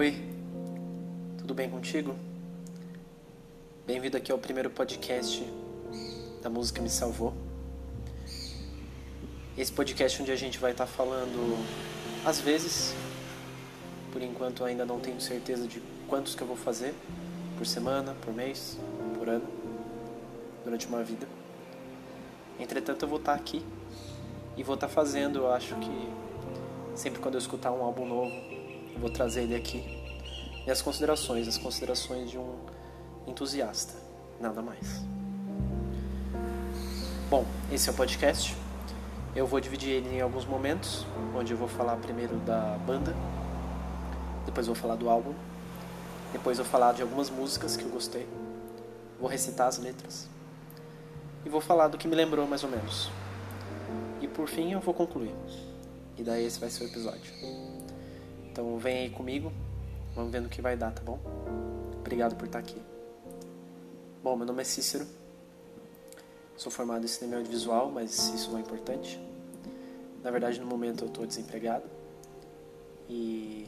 Oi, tudo bem contigo? Bem-vindo aqui ao primeiro podcast da Música Me Salvou. Esse podcast onde a gente vai estar falando, às vezes, por enquanto ainda não tenho certeza de quantos que eu vou fazer, por semana, por mês, por ano, durante uma vida. Entretanto, eu vou estar aqui e vou estar fazendo, eu acho que sempre quando eu escutar um álbum novo, eu vou trazer ele aqui. E as considerações, as considerações de um entusiasta, nada mais. Bom, esse é o podcast. Eu vou dividir ele em alguns momentos, onde eu vou falar primeiro da banda, depois vou falar do álbum, depois vou falar de algumas músicas que eu gostei, vou recitar as letras e vou falar do que me lembrou mais ou menos. E por fim eu vou concluir. E daí esse vai ser o episódio. Então vem aí comigo, vamos ver no que vai dar, tá bom? Obrigado por estar aqui. Bom, meu nome é Cícero. Sou formado em cinema audiovisual, mas isso não é importante. Na verdade, no momento eu estou desempregado. E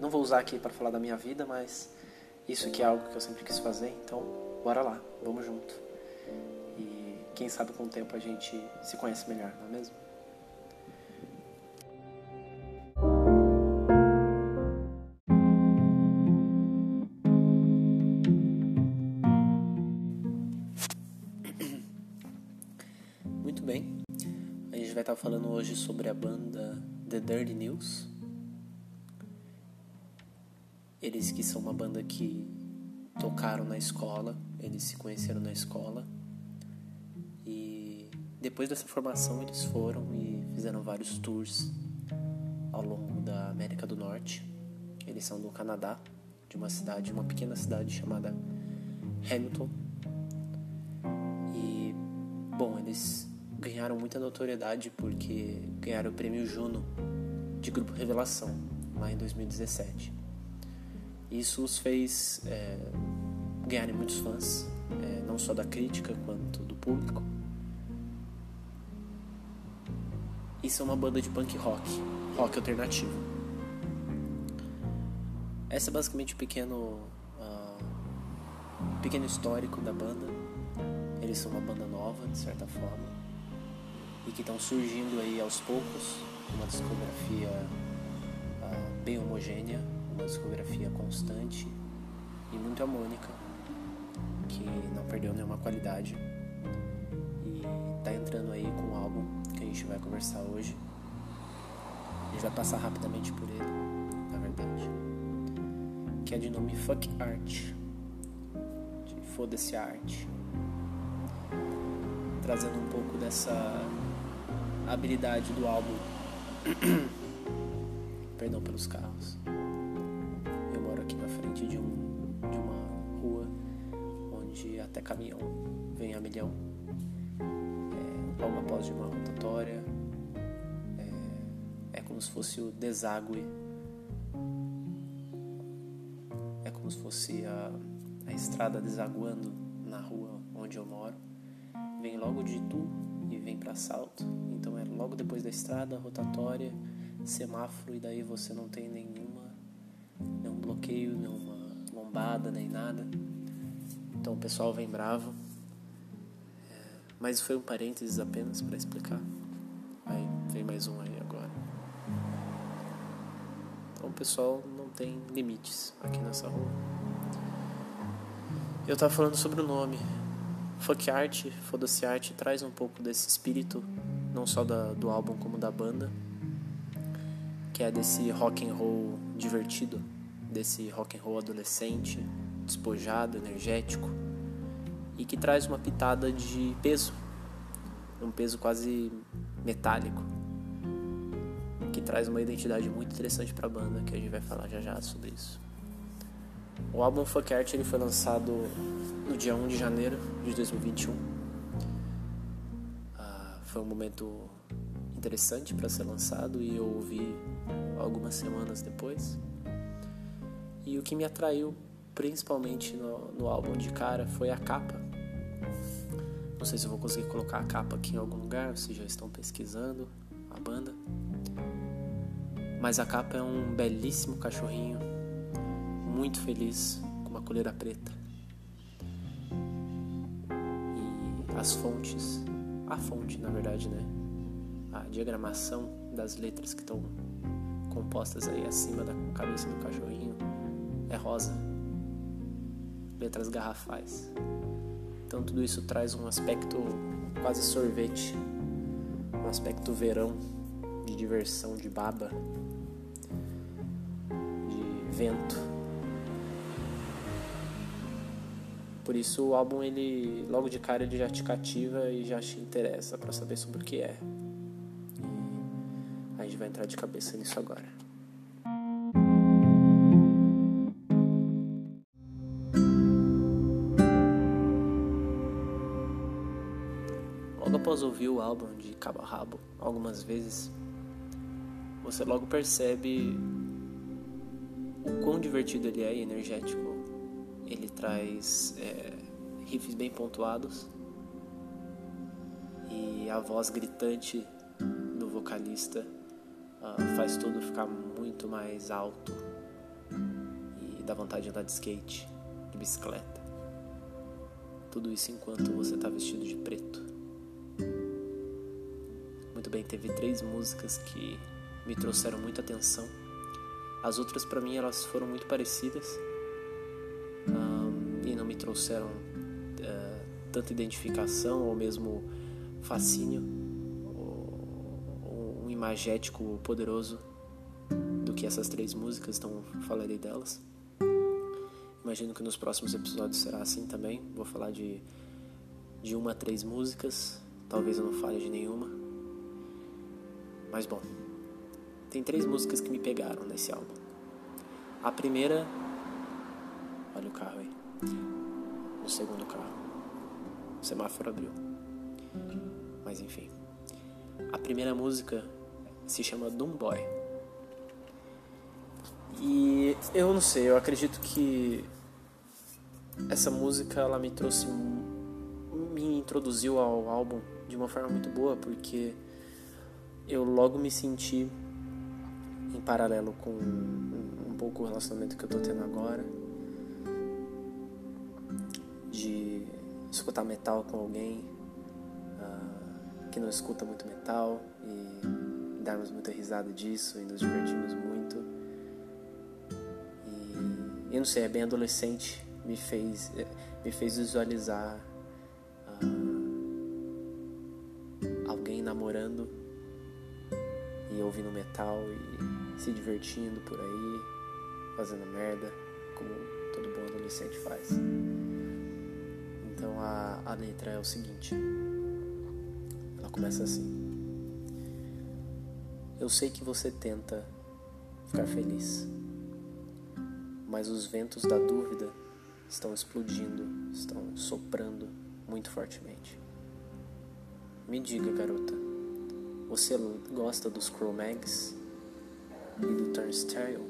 não vou usar aqui para falar da minha vida, mas isso aqui é algo que eu sempre quis fazer, então bora lá, vamos junto. E quem sabe com o tempo a gente se conhece melhor, não é mesmo? Muito bem, a gente vai estar falando hoje sobre a banda The Dirty News. Eles que são uma banda que tocaram na escola, eles se conheceram na escola. E depois dessa formação eles foram e fizeram vários tours ao longo da América do Norte. Eles são do Canadá, de uma cidade, uma pequena cidade chamada Hamilton. E bom, eles ganharam muita notoriedade porque ganharam o prêmio Juno de grupo Revelação lá em 2017. Isso os fez é, ganharem muitos fãs, é, não só da crítica quanto do público. Isso é uma banda de punk rock, rock alternativo. Essa é basicamente o um pequeno, uh, pequeno histórico da banda. Eles são uma banda nova, de certa forma, e que estão surgindo aí aos poucos, uma discografia uh, bem homogênea, uma discografia constante e muito harmônica, que não perdeu nenhuma qualidade. E tá entrando aí com um álbum que a gente vai conversar hoje. A gente vai passar rapidamente por ele, na verdade. Que é de nome Fuck Art. De Foda-se Arte. Trazendo um pouco dessa habilidade do álbum. Perdão pelos carros aqui na frente de, um, de uma rua onde até caminhão vem a milhão. É, logo após de uma rotatória, é, é como se fosse o deságue, é como se fosse a, a estrada desaguando na rua onde eu moro. Vem logo de Itu e vem para Salto, então é logo depois da estrada, rotatória, semáforo e daí você não tem nenhuma nenhum bloqueio, nenhuma lombada, nem nada. Então o pessoal vem bravo. É, mas foi um parênteses apenas para explicar. Aí vem mais um aí agora. Então o pessoal não tem limites aqui nessa rua. Eu tava falando sobre o nome. Fuck Art, Foda-se Arte, traz um pouco desse espírito, não só da, do álbum como da banda, que é desse rock and roll divertido, desse rock and roll adolescente, despojado, energético e que traz uma pitada de peso, um peso quase metálico, que traz uma identidade muito interessante para a banda, que a gente vai falar já já sobre isso. O álbum Fuck Art ele foi lançado no dia 1 de janeiro de 2021. Ah, foi um momento interessante para ser lançado e eu ouvi algumas semanas depois. E o que me atraiu principalmente no, no álbum de cara foi a capa. Não sei se eu vou conseguir colocar a capa aqui em algum lugar, vocês já estão pesquisando a banda. Mas a capa é um belíssimo cachorrinho muito feliz com uma coleira preta. E as fontes, a fonte na verdade, né? A diagramação das letras que estão compostas aí acima da cabeça do cachorrinho é rosa. Letras garrafais. Então tudo isso traz um aspecto quase sorvete, um aspecto verão de diversão, de baba, de vento. Por isso o álbum ele logo de cara ele já te cativa e já te interessa para saber sobre o que é. E a gente vai entrar de cabeça nisso agora. Logo após ouvir o álbum de cabo a rabo algumas vezes, você logo percebe o quão divertido ele é e energético. Ele traz é, riffs bem pontuados e a voz gritante do vocalista uh, faz tudo ficar muito mais alto e dá vontade de andar de skate, de bicicleta. Tudo isso enquanto você está vestido de preto. Muito bem, teve três músicas que me trouxeram muita atenção. As outras para mim elas foram muito parecidas me trouxeram uh, tanta identificação ou mesmo fascínio, ou, um imagético poderoso do que essas três músicas, então falarei delas. Imagino que nos próximos episódios será assim também. Vou falar de, de uma a três músicas, talvez eu não fale de nenhuma. Mas bom, tem três músicas que me pegaram nesse álbum. A primeira. Olha o carro aí. O segundo carro. O semáforo abriu. Mas enfim. A primeira música se chama Doom Boy. E eu não sei, eu acredito que essa música ela me trouxe me introduziu ao álbum de uma forma muito boa porque eu logo me senti em paralelo com um pouco o relacionamento que eu tô tendo agora. De escutar metal com alguém uh, que não escuta muito metal e darmos muita risada disso e nos divertimos muito. E eu não sei, é bem adolescente, me fez, me fez visualizar uh, alguém namorando e ouvindo metal e se divertindo por aí, fazendo merda, como todo bom adolescente faz. Então a, a letra é o seguinte: ela começa assim. Eu sei que você tenta ficar feliz, mas os ventos da dúvida estão explodindo, estão soprando muito fortemente. Me diga, garota, você gosta dos Cro-Mags e do Turnstile?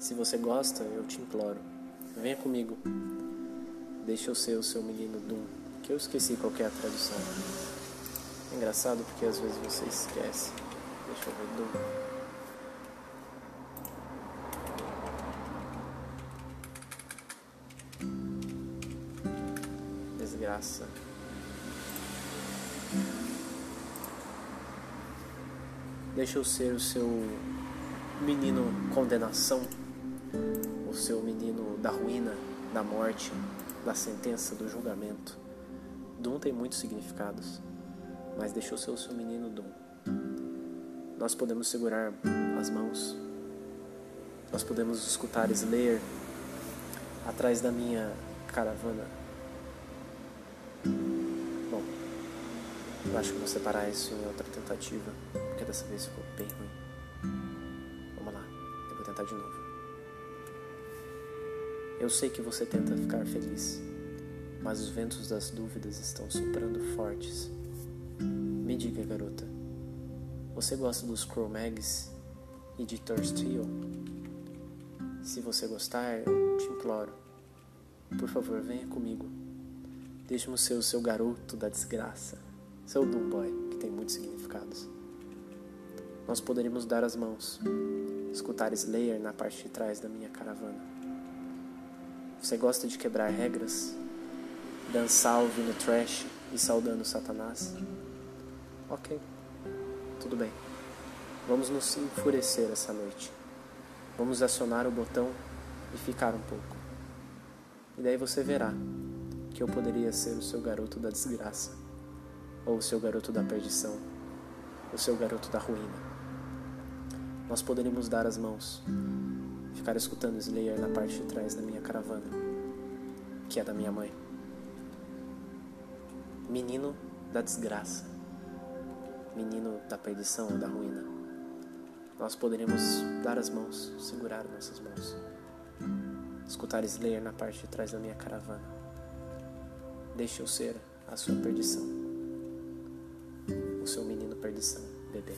Se você gosta, eu te imploro, venha comigo. Deixa eu ser o seu menino Doom, que eu esqueci qual é a tradução. É engraçado porque às vezes você esquece. Deixa eu ver Doom. Desgraça. Deixa eu ser o seu menino condenação, o seu menino da ruína, da morte, da sentença, do julgamento. Dum tem muitos significados, mas deixa eu ser o seu menino Dum. Nós podemos segurar as mãos, nós podemos escutar Slayer atrás da minha caravana Eu acho que vou separar isso em outra tentativa, porque dessa vez ficou bem ruim. Vamos lá, eu vou tentar de novo. Eu sei que você tenta ficar feliz, mas os ventos das dúvidas estão soprando fortes. Me diga, garota, você gosta dos Cro-Mags e de Thirsteel? Se você gostar, eu te imploro, por favor, venha comigo. Deixe-me ser o seu garoto da desgraça. Seu Doom Boy, que tem muitos significados. nós poderíamos dar as mãos, escutar Slayer na parte de trás da minha caravana. Você gosta de quebrar regras? Dançar ouvindo trash e saudando Satanás? Ok, tudo bem. Vamos nos enfurecer essa noite. Vamos acionar o botão e ficar um pouco. E daí você verá que eu poderia ser o seu garoto da desgraça, ou o seu garoto da perdição, o seu garoto da ruína. Nós poderíamos dar as mãos, ficar escutando Slayer na parte de trás da minha caravana, que é da minha mãe. Menino da desgraça, menino da perdição ou da ruína. Nós poderíamos dar as mãos, segurar nossas mãos, escutar Slayer na parte de trás da minha caravana Deixe eu ser a sua perdição, o seu menino perdição, bebê.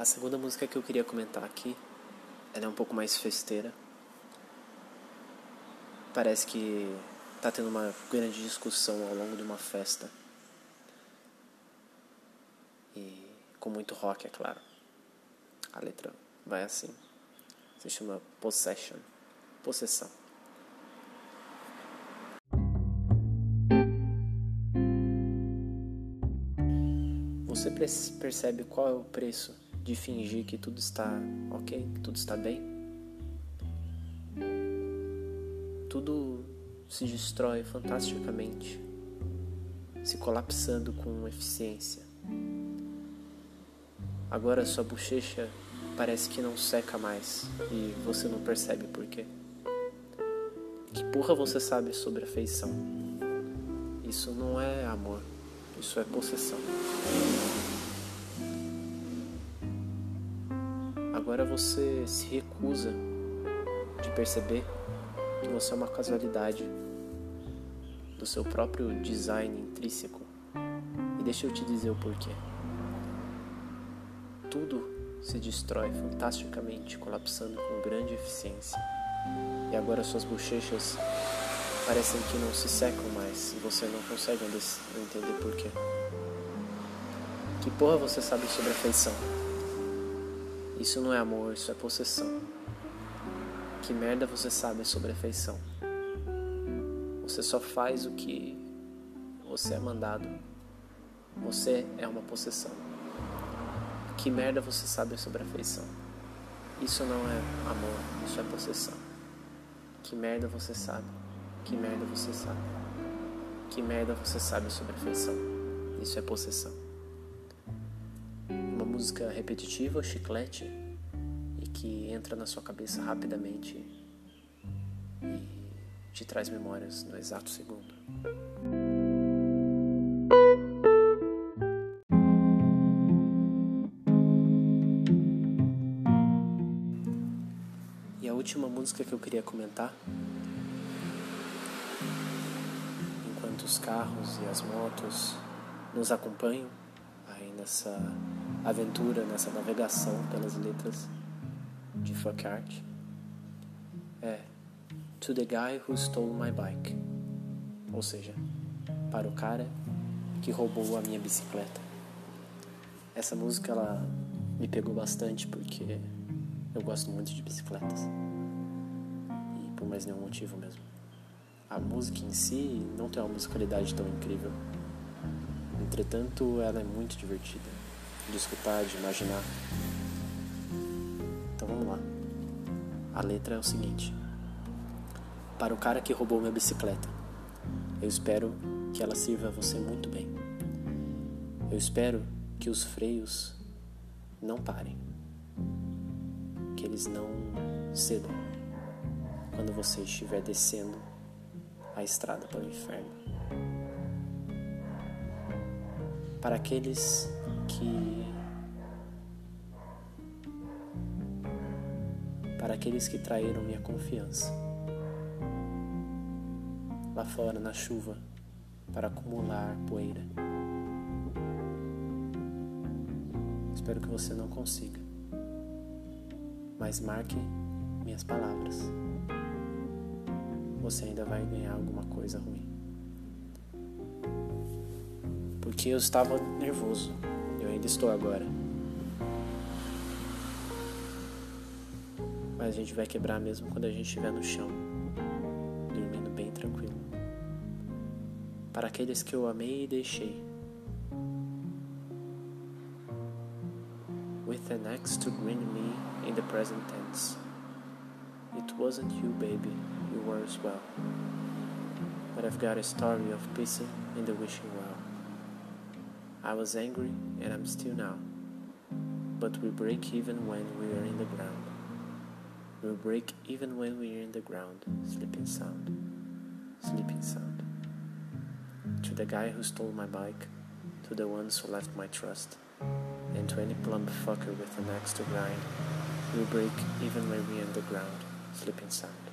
A segunda música que eu queria comentar aqui, ela é um pouco mais festeira. Parece que tá tendo uma grande discussão ao longo de uma festa. E com muito rock, é claro. A letra vai assim se chama possession, possessão. Você percebe qual é o preço de fingir que tudo está ok, que tudo está bem? Tudo se destrói fantasticamente, se colapsando com eficiência. Agora sua bochecha parece que não seca mais e você não percebe por quê. Que porra você sabe sobre afeição? Isso não é amor, isso é possessão. Agora você se recusa de perceber que você é uma casualidade do seu próprio design intrínseco. E deixa eu te dizer o porquê. Tudo se destrói fantasticamente, colapsando com grande eficiência. E agora suas bochechas parecem que não se secam mais e você não consegue entender porquê. Que porra você sabe sobre afeição? Isso não é amor, isso é possessão. Que merda você sabe sobre afeição? Você só faz o que você é mandado. Você é uma possessão. Que merda você sabe sobre afeição? Isso não é amor, isso é possessão. Que merda você sabe? Que merda você sabe? Que merda você sabe sobre afeição? Isso é possessão. Música repetitiva, chiclete, e que entra na sua cabeça rapidamente e te traz memórias no exato segundo. última música que eu queria comentar. Enquanto os carros e as motos nos acompanham aí nessa aventura, nessa navegação pelas letras de Fuck Art, é To the Guy Who Stole My Bike, ou seja, para o cara que roubou a minha bicicleta. Essa música ela me pegou bastante porque eu gosto muito de bicicletas por mais nenhum motivo mesmo. A música em si não tem uma musicalidade tão incrível. Entretanto, ela é muito divertida de escutar, de imaginar. Então vamos lá. A letra é o seguinte: Para o cara que roubou minha bicicleta, eu espero que ela sirva a você muito bem. Eu espero que os freios não parem, que eles não cedam quando você estiver descendo a estrada para o inferno. Para aqueles que para aqueles que traíram minha confiança. Lá fora na chuva para acumular poeira. Espero que você não consiga. Mas marque minhas palavras você ainda vai ganhar alguma coisa ruim. porque eu estava nervoso. Ainda estou agora. Mas a gente vai quebrar mesmo quando a gente estiver no chão, dormindo bem tranquilo. Para aqueles que eu amei e deixei. With an axe to grin me in the present tense. It wasn't you, baby, you were as well. But I've got a story of pissing in the wishing well. I was angry, and I'm still now. But we break even when we are in the ground. We break even when we are in the ground, sleeping sound, sleeping sound. To the guy who stole my bike, to the ones who left my trust, and to any plump fucker with an axe to grind, we break even when we are in the ground, sleeping sound.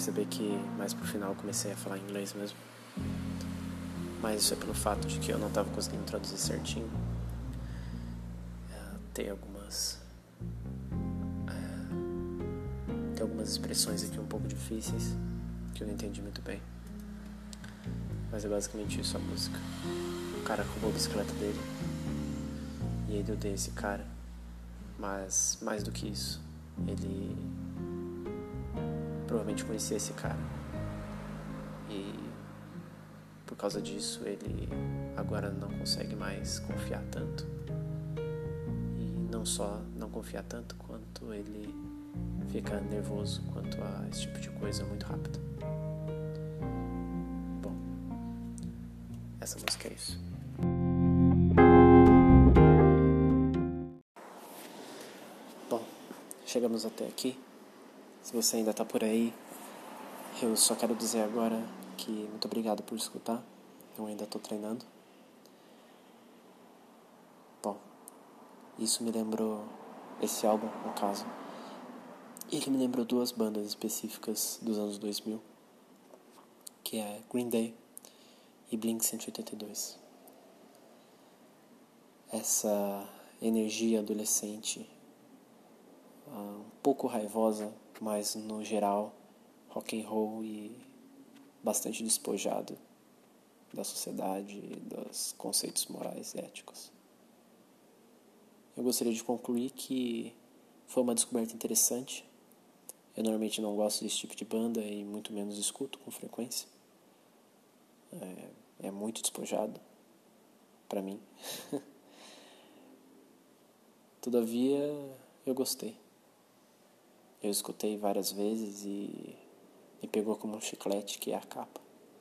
Perceber que mais pro final comecei a falar inglês mesmo. Mas isso é pelo fato de que eu não estava conseguindo traduzir certinho. É, tem algumas. É, tem algumas expressões aqui um pouco difíceis que eu não entendi muito bem. Mas é basicamente isso a música. O cara roubou a bicicleta dele. E ele odeia esse cara. Mas mais do que isso, ele provavelmente conhecia esse cara. E por causa disso ele agora não consegue mais confiar tanto. E não só não confiar tanto, quanto ele fica nervoso quanto a esse tipo de coisa muito rápido. Bom, essa música é isso. Bom, chegamos até aqui. Se você ainda está por aí, eu só quero dizer agora que muito obrigado por escutar. Eu ainda estou treinando. Bom, isso me lembrou esse álbum, no caso. Ele me lembrou duas bandas específicas dos anos 2000, que é Green Day e Blink 182. Essa energia adolescente, um pouco raivosa, mas no geral rock and roll e bastante despojado da sociedade e dos conceitos morais e éticos. Eu gostaria de concluir que foi uma descoberta interessante. Eu normalmente não gosto desse tipo de banda e muito menos escuto com frequência. É, é muito despojado para mim. Todavia, eu gostei. Eu escutei várias vezes e me pegou como um chiclete que é a capa,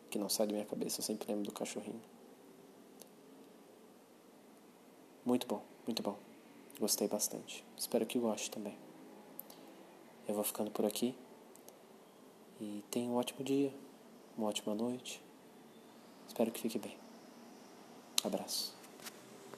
que não sai da minha cabeça, eu sempre lembro do cachorrinho. Muito bom, muito bom. Gostei bastante. Espero que goste também. Eu vou ficando por aqui. E tenha um ótimo dia, uma ótima noite. Espero que fique bem. Abraço.